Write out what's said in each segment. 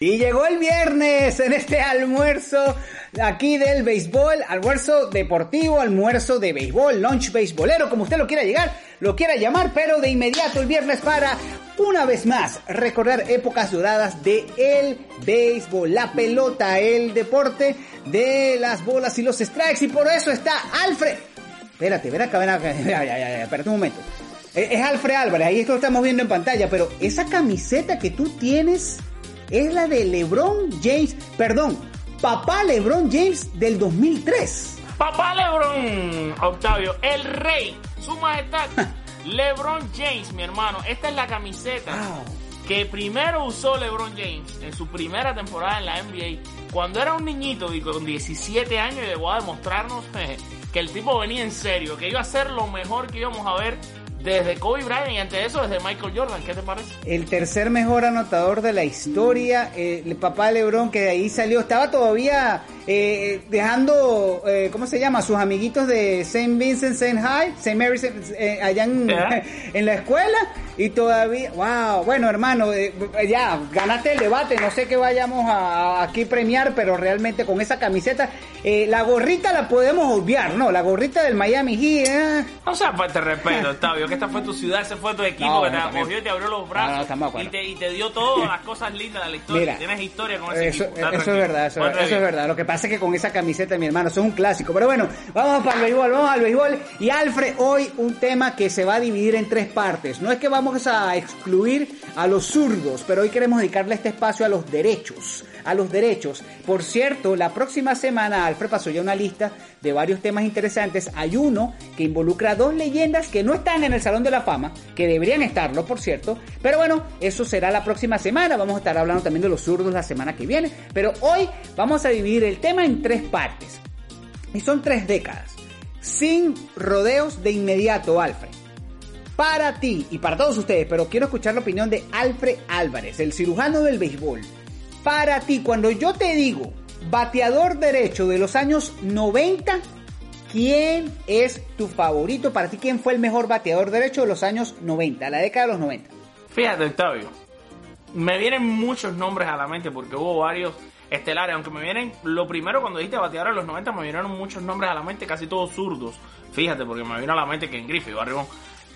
Y llegó el viernes en este almuerzo aquí del béisbol, almuerzo deportivo, almuerzo de béisbol, lunch béisbolero, como usted lo quiera llegar, lo quiera llamar, pero de inmediato el viernes para una vez más recordar épocas doradas de el béisbol, la pelota, el deporte de las bolas y los strikes y por eso está Alfred. Espérate, ven acá, ven acá, espérate un momento. Es Alfred Álvarez, ahí esto lo estamos viendo en pantalla, pero esa camiseta que tú tienes es la de LeBron James, perdón, papá LeBron James del 2003. Papá LeBron, Octavio, el rey, su majestad, LeBron James, mi hermano. Esta es la camiseta que primero usó LeBron James en su primera temporada en la NBA. Cuando era un niñito y con 17 años llegó a demostrarnos que el tipo venía en serio, que iba a ser lo mejor que íbamos a ver desde Kobe Bryant y ante eso desde Michael Jordan. ¿Qué te parece? El tercer mejor anotador de la historia, eh, el papá LeBron que de ahí salió, estaba todavía eh, dejando, eh, ¿cómo se llama? Sus amiguitos de St. Vincent, St. High, St. Mary's eh, allá en, en, la escuela y todavía, wow, bueno hermano, eh, ya ganaste el debate, no sé qué vayamos a, aquí premiar, pero realmente con esa camiseta, eh, la gorrita la podemos obviar, ¿no? La gorrita del Miami Heat. Eh. O sea, pues te respeto, Octavio, que esta fue tu ciudad, ese fue tu equipo que te acogió y te abrió los brazos y, te, y, te, dio todas las cosas lindas de la historia. Tienes historia con ese eso, equipo. Eso es verdad, eso, eso es verdad. Lo que pasa es que con esa camiseta, mi hermano, eso es un clásico. Pero bueno, vamos para el béisbol, vamos al béisbol. Y Alfred, hoy un tema que se va a dividir en tres partes. No es que vamos a excluir a los zurdos, pero hoy queremos dedicarle este espacio a los derechos. A los derechos. Por cierto, la próxima semana Alfred pasó ya una lista de varios temas interesantes. Hay uno que involucra dos leyendas que no están en el Salón de la Fama, que deberían estarlo, por cierto. Pero bueno, eso será la próxima semana. Vamos a estar hablando también de los zurdos la semana que viene. Pero hoy vamos a dividir el tema en tres partes. Y son tres décadas. Sin rodeos de inmediato, Alfred. Para ti y para todos ustedes, pero quiero escuchar la opinión de Alfred Álvarez, el cirujano del béisbol. Para ti, cuando yo te digo bateador derecho de los años 90, ¿quién es tu favorito? Para ti, ¿quién fue el mejor bateador derecho de los años 90, la década de los 90? Fíjate, Octavio, me vienen muchos nombres a la mente porque hubo varios estelares, aunque me vienen, lo primero cuando dijiste bateador en los 90 me vinieron muchos nombres a la mente, casi todos zurdos. Fíjate, porque me vino a la mente que en Griffith, Barribón.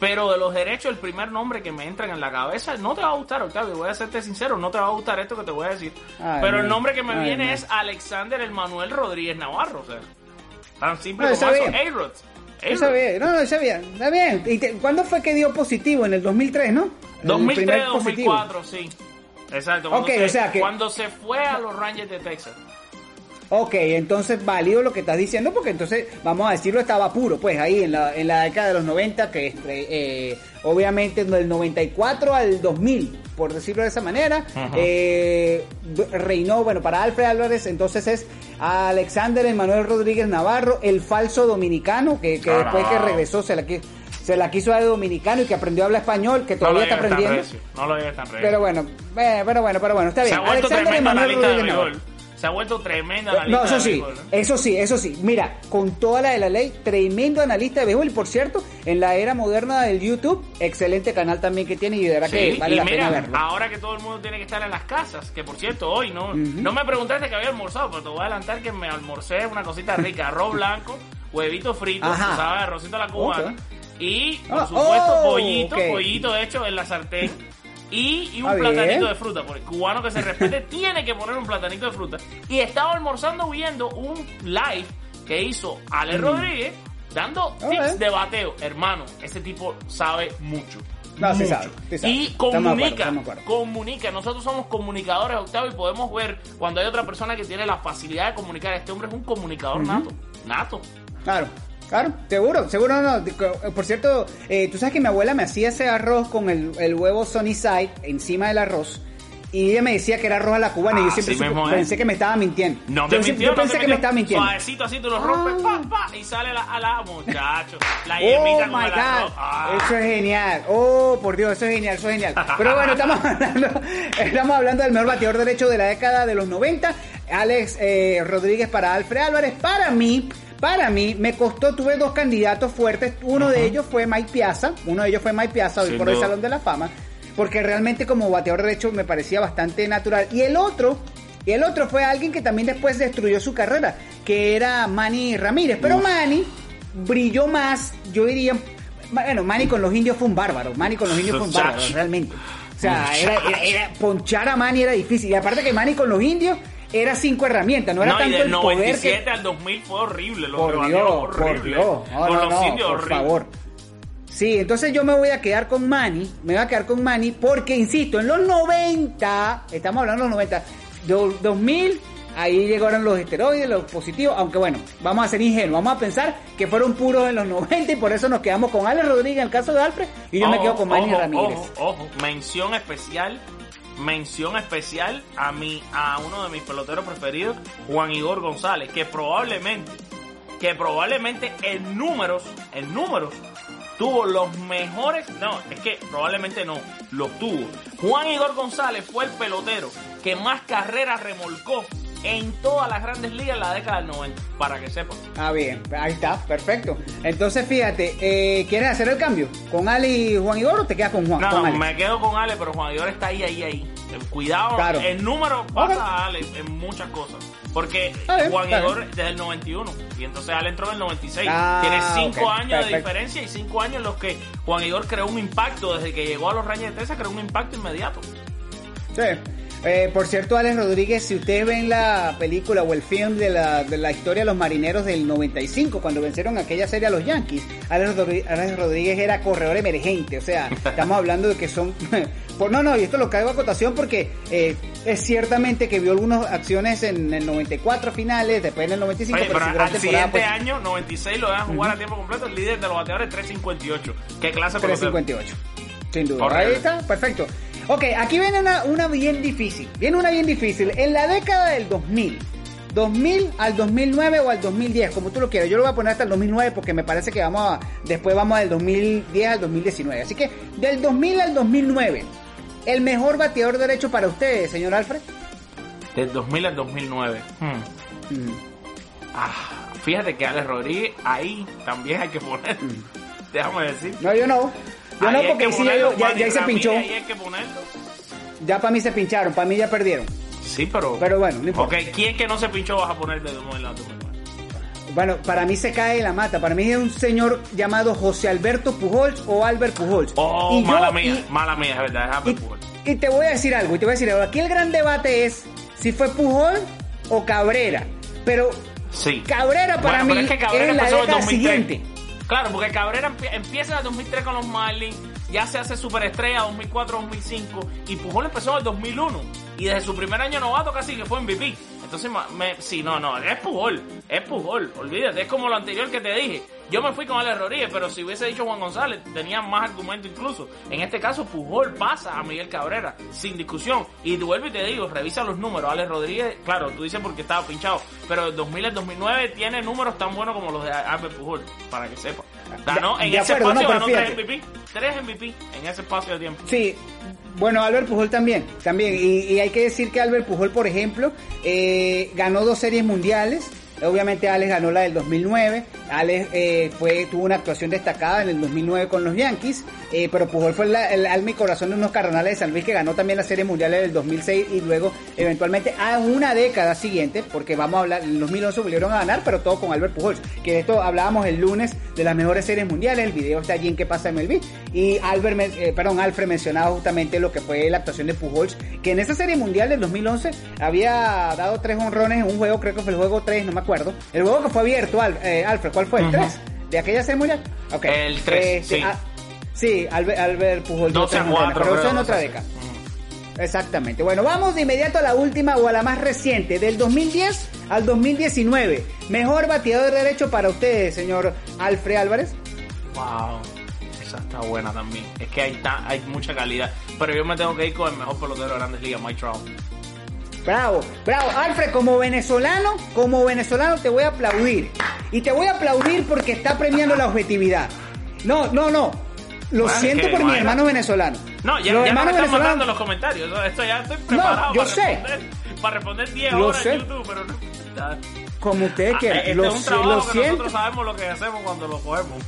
Pero de los derechos, el primer nombre que me entran en la cabeza, no te va a gustar, Octavio, voy a serte sincero, no te va a gustar esto que te voy a decir. Ay, Pero el nombre que me ay, viene es Alexander el Manuel Rodríguez Navarro, o sea, tan simple no, como eso, A-Rod. No, no, está bien, está bien. ¿Y te, cuándo fue que dio positivo? En el 2003, ¿no? 2003, 2004, sí. Exacto. Cuando, okay, se, o sea que... cuando se fue a los Rangers de Texas. Ok, entonces válido lo que estás diciendo porque entonces, vamos a decirlo, estaba puro, pues ahí en la, en la década de los 90, que eh, obviamente del 94 al 2000, por decirlo de esa manera, eh, reinó, bueno, para Alfred Álvarez entonces es Alexander Emanuel Rodríguez Navarro, el falso dominicano, que, que después que regresó se la quiso se la quiso dar de dominicano y que aprendió a hablar español, que todavía no está aprendiendo. No lo tan recio. Pero bueno, eh, pero bueno, pero bueno, está bien. Se ha Alexander Emanuel Rodríguez Navarro. Se ha vuelto tremendo analista. No, eso sí, béisbol, ¿no? eso sí, eso sí. Mira, con toda la de la ley, tremendo analista de béisbol. Y por cierto, en la era moderna del YouTube, excelente canal también que tiene y de verdad Sí, que vale y la mira, pena verlo. ahora que todo el mundo tiene que estar en las casas, que por cierto, hoy no, no me preguntaste que había almorzado, pero te voy a adelantar que me almorcé una cosita rica, arroz blanco, huevito frito, Ajá. sabes, arrocito a la cubana, y por Ah, supuesto oh, pollito, ok. pollito hecho en la sartén. Y, y un Ah, bien. platanito de fruta, porque el cubano que se respete tiene que poner un platanito de fruta. Y estaba almorzando viendo un live que hizo Ale Rodríguez dando Mm. Tips de bateo. Hermano, ese tipo sabe mucho. No, sí sabe, sí sabe. Y acuerdo, comunica, acuerdo. comunica. Nosotros somos comunicadores, Octavio, y podemos ver cuando hay otra persona que tiene la facilidad de comunicar. Este hombre es un comunicador nato. Nato. Claro. Claro, seguro, seguro no. Por cierto, eh, tú sabes que mi abuela me hacía ese arroz con el, el huevo Sunny Side encima del arroz. Y ella me decía que era arroz a la cubana y yo Ah, siempre sí supe- mismo es. pensé que me estaba mintiendo. No yo, siempre- mintió, yo no pensé que me estaba mintiendo. Suavecito así tú lo rompes, Ah. pa, pa, y sale la, a la muchacho. La Oh my God. Ah. eso es genial. Oh, por Dios, eso es genial, eso es genial. Pero bueno, estamos hablando, estamos hablando del mejor bateador derecho de la década de los 90, Alex eh, Rodríguez para Alfred Álvarez. Para mí, para mí, me costó, tuve dos candidatos fuertes. Uno de ellos fue Mike Piazza, uno de ellos fue Mike Piazza, hoy por el. Salón de la Fama, porque realmente como bateador derecho me parecía bastante natural. Y el otro, y el otro fue alguien que también después destruyó su carrera, que era Manny Ramírez. Pero Manny brilló más, yo diría, bueno, Manny con los indios fue un bárbaro, Manny con los indios fue un bárbaro, realmente. O sea, era, era- era- ponchar a Manny era difícil. Y aparte que Manny con los indios era cinco herramientas, no era No, y tanto del el poder 97 que... al 2000 fue horrible. Los Por Dios, por horribles. Dios. No, Con no, los indios por horrible. favor. Sí, entonces yo me voy a quedar con Manny, me voy a quedar con Manny porque, insisto, en los 90, estamos hablando de los 90, do- 2000, ahí llegaron los esteroides, los positivos, aunque bueno, vamos a ser ingenuos, vamos a pensar que fueron puros en los 90 y por eso nos quedamos con Alex Rodríguez en el caso de Alfred y yo me quedo con Manny ojo, Ramírez. Ojo, ojo, mención especial, mención especial a mi, a uno de mis peloteros preferidos, Juan Igor González, que probablemente, que probablemente en números, en números, tuvo los mejores, no, es que probablemente no, los tuvo. Juan Igor González fue el pelotero que más carreras remolcó en todas las grandes ligas en la década del 90, para que sepan. Ah, bien, ahí está, perfecto. Entonces, fíjate, eh, ¿quieres hacer el cambio? ¿Con Ale y Juan Igor o te quedas con Juan? No, con no, me quedo con Ale, pero Juan Igor está ahí, ahí, ahí. Cuidado, Claro. el número pasa a Ale en muchas cosas. Porque bien, Juan Igor desde el 91 y entonces Ale entró en el 96. Ah, Tiene cinco ok, años de diferencia y cinco años en los que Juan Igor creó un impacto desde que llegó a los Rangers de Texas, creó un impacto inmediato. Sí. Eh, por cierto, Alex Rodríguez, si ustedes ven la película o el film de la, de la historia de los marineros del 95, cuando vencieron aquella serie a los Yankees, Alex Rodríguez, Alex Rodríguez era corredor emergente. O sea, estamos hablando de que son. por, no, no, y esto lo caigo a cotación porque eh, es ciertamente que vio algunas acciones en el 94 finales, después en el 95, Oye, pero pero gran al siguiente pues, año, 96, lo dejan jugar a tiempo completo. El líder de los bateadores 358. ¿Qué clase de pelotero? 358. Sin duda. Ahí está, perfecto. Ok, aquí viene una, una bien difícil. Viene una bien difícil. En la década del 2000. 2000 al 2009 o al 2010, como tú lo quieras. Yo lo voy a poner hasta el 2009 porque me parece que vamos a, después vamos del 2010 al 2019. Así que del 2000 al 2009, el mejor bateador derecho para ustedes, señor Alfred. Del 2000 al 2009. Hmm. Mm. Ah, fíjate que Alex Rodríguez ahí también hay que poner. Déjame decir. No, yo no. Yo Ahí no porque que sí, ya, ponerlo, ya, ahí se pinchó. Ahí hay que ponerlo. Ya para mí se pincharon, para mí ya perdieron. Sí, pero. Pero bueno, no importa. Ok, ¿quién que no se pinchó vas a poner de 2000 al 2009? Bueno, para mí se cae la mata. Para mí es un señor llamado José Alberto Pujols o Albert Pujols. Oh, Y yo- mala mía, y- mala mía, es verdad, es Albert Y, Pujols. y te voy a decir algo, y te voy a decir algo. Aquí el gran debate es si fue Pujol o Cabrera. Pero Sí. Cabrera para Bueno, mí es que Cabrera en la década 2003. siguiente. Claro, porque Cabrera empie- empieza en el 2003 con los Marlins, ya se hace superestrella 2004-2005 y Pujol empezó en el 2001 y desde su primer año novato casi que fue MVP. Entonces, me, sí, no, no, es Pujol, es Pujol, olvídate, es como lo anterior que te dije. Yo me fui con Alex Rodríguez, pero si hubiese dicho Juan González, tenía más argumento incluso. En este caso, Pujol pasa a Miguel Cabrera, sin discusión. Y vuelvo y te digo, revisa los números.Alex Rodríguez, claro, tú dices porque estaba pinchado, pero el 2000 al 2009 tiene números tan buenos como los de Albert Pujol, para que sepa. Ganó, De- en de ese acuerdo, no, espacio pero ganó tres. MVP. Tres MVP en ese espacio de tiempo. Sí, bueno, Albert Pujol también, también. Y, y hay que decir que Albert Pujol, por ejemplo, eh, ganó dos series mundiales. Obviamente Alex ganó la del 2009. Alex eh, fue, tuvo una actuación destacada en el 2009 con los Yankees. eh, pero Pujol fue la- el alma y corazón de unos cardenales de San Luis que ganó también la serie mundial del 2006 y luego eventualmente a una década siguiente, porque vamos a hablar, en 2011 volvieron a ganar, pero todo con Albert Pujols. Que de esto hablábamos el lunes de las mejores series mundiales. El video está allí en qué pasa en MLB. Y Albert, eh, perdón, Alfred mencionaba justamente lo que fue la actuación de Pujols, que en esa serie mundial del 2011 había dado tres honrones en un juego, creo que fue el juego 3, no me acuerdo. El juego que fue abierto, eh, Alfred, ¿cuál fue? ¿El Ujú. 3? ¿De aquella serie mundial? Ok. El tres, Este, sí. ah, sí, Albert, Albert Pujols. dio 12 a tres honrones, 4, pero eso en otra 12 a década. Exactamente. Bueno, vamos de inmediato a la última o a la más reciente, del 2010 al 2019. Mejor bateador de derecho para ustedes, señor Alfred Álvarez. Wow, esa está buena también. Es que hay, hay mucha calidad. Pero yo me tengo que ir con el mejor pelotero de Grandes Ligas, Mike Trout. Bravo, bravo. Alfred, como venezolano, como venezolano te voy a aplaudir. Y te voy a aplaudir porque está premiando la objetividad. No, no, no. Lo siento por mi hermano venezolano. No, ya, ya me están mandando los comentarios. Esto ya estoy preparado no, yo para, sé. Responder, para responder 10 horas en YouTube, pero no. Como ustedes ah, quieran. Este lo, es un trabajo lo que siento. nosotros sabemos lo que hacemos cuando lo cogemos.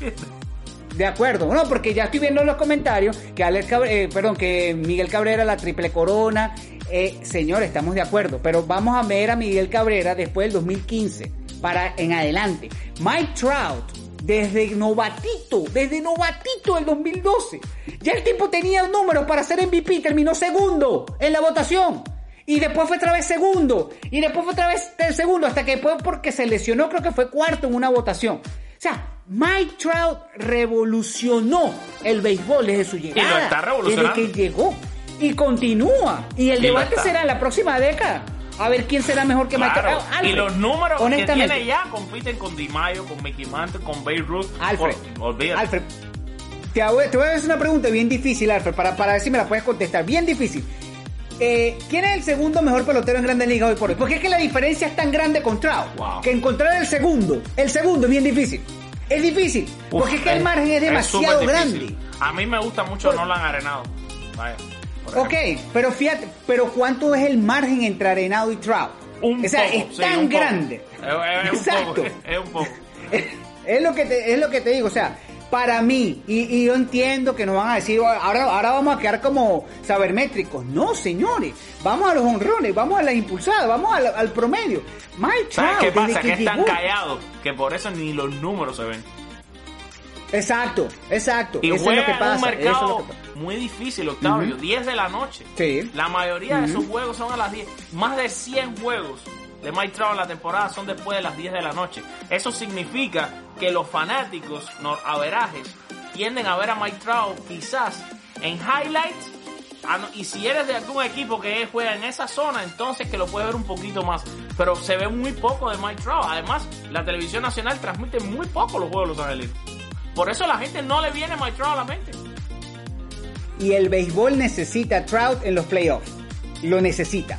De acuerdo, no, porque ya estoy viendo en los comentarios que Alex eh, perdón, que Miguel Cabrera la triple corona. Eh, señor, estamos de acuerdo, pero vamos a ver a Miguel Cabrera después del 2015 para en adelante. Mike Trout desde novatito, desde novatito del 2012. Ya el tipo tenía números para ser MVP, terminó segundo en la votación. Y después fue otra vez segundo. Y después fue otra vez segundo. Hasta que después porque se lesionó creo que fue cuarto en una votación. O sea, Mike Trout revolucionó el béisbol desde su llegada. Y lo está revolucionando. Desde que llegó. Y continúa. Y el Y debate será en la próxima década. A ver quién será mejor que Claro. Alfred, y los números que tiene ya compiten con Di Mayo, con Mickey Mantle, con Babe Ruth. Alfred, olvídate. Alfred, te voy, te voy a hacer una pregunta bien difícil, Alfred, para, para ver si me la puedes contestar. Bien difícil. Eh, ¿Quién es el segundo mejor pelotero en Grandes Ligas hoy por hoy? Porque es que la diferencia es tan grande con Trout. Wow. Que encontrar el segundo, el segundo es bien difícil. Es difícil. Uf, porque es que el margen es demasiado grande. A mí me gusta mucho Por- Nolan Arenado. Vaya, Ok, ejemplo. pero fíjate, pero ¿cuánto es el margen entre Arenado y Trout? Un o sea, poco, es sí, tan grande. Es, es- es un Exacto. poco. Es un poco. es lo que te, es lo que te digo, o sea, para mí, y, y yo entiendo que nos van a decir, ahora, ahora vamos a quedar como sabermétricos. No, señores, vamos a los honrones, vamos a las impulsadas, vamos al, al promedio. ¿Sabes Trout, qué pasa? Que, es tan llegó- callado que por eso ni los números se ven. Exacto, exacto. Y eso es lo que pasa. un eso es lo mercado que pasa. Muy difícil, Octavio. 10 de la noche. Sí. La mayoría de sus juegos son a las 10. Más de 100 juegos de Mike Trout en la temporada son después de las 10 de la noche. Eso significa que los fanáticos noraverajes tienden a ver a Mike Trout quizás en highlights. Ah, Y si eres de algún equipo que juega en esa zona, entonces que lo puedes ver un poquito más. Pero se ve muy poco de Mike Trout. Además, la televisión nacional transmite muy poco los juegos de los angelinos. Por eso la gente no le viene Mike Trout a la mente. Y el béisbol necesita Trout en los playoffs. Lo necesita.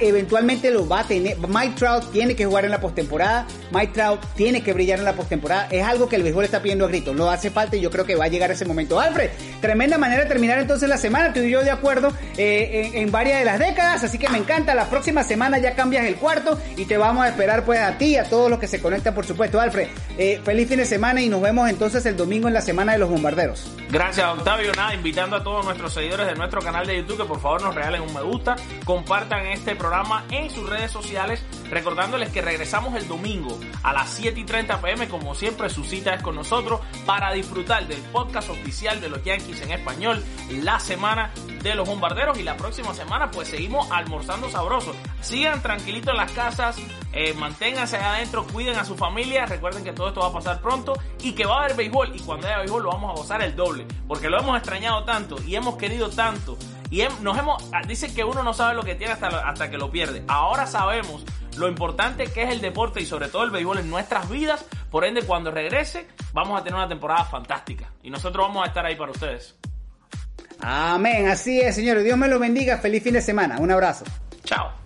Eventualmente lo va a tener. Mike Trout tiene que jugar en la postemporada. Mike Trout tiene que brillar en la postemporada. Es algo que el béisbol está pidiendo a gritos. Lo hace falta y yo creo que va a llegar ese momento. Alfred, tremenda manera de terminar entonces la semana. Tú y yo de acuerdo eh, en, en varias de las décadas. Así que me encanta. La próxima semana ya cambias el cuarto y te vamos a esperar pues a ti y a todos los que se conectan, por supuesto. Alfred, eh, feliz fin de semana y nos vemos entonces el domingo en la semana de los bombarderos. Gracias Octavio, nada, invitando a todos nuestros seguidores de nuestro canal de YouTube que por favor nos regalen un me gusta, compartan este programa en sus redes sociales, recordándoles que regresamos el domingo a las 7 y 30 pm, como siempre su cita es con nosotros para disfrutar del podcast oficial de los Yankees en español, la semana de los bombarderos y la próxima semana pues seguimos almorzando sabroso. Sigan tranquilitos en las casas, eh, manténganse adentro, cuiden a su familia, recuerden que todo esto va a pasar pronto y que va a haber béisbol y cuando haya béisbol lo vamos a gozar el doble, porque lo hemos extrañado tanto y hemos querido tanto y nos hemos, ah, dicen que uno no sabe lo que tiene hasta, hasta que lo pierde. Ahora sabemos lo importante que es el deporte y sobre todo el béisbol en nuestras vidas, por ende cuando regrese vamos a tener una temporada fantástica y nosotros vamos a estar ahí para ustedes. Amén, así es, señores. Dios me lo bendiga. Feliz fin de semana. Un abrazo. Chao.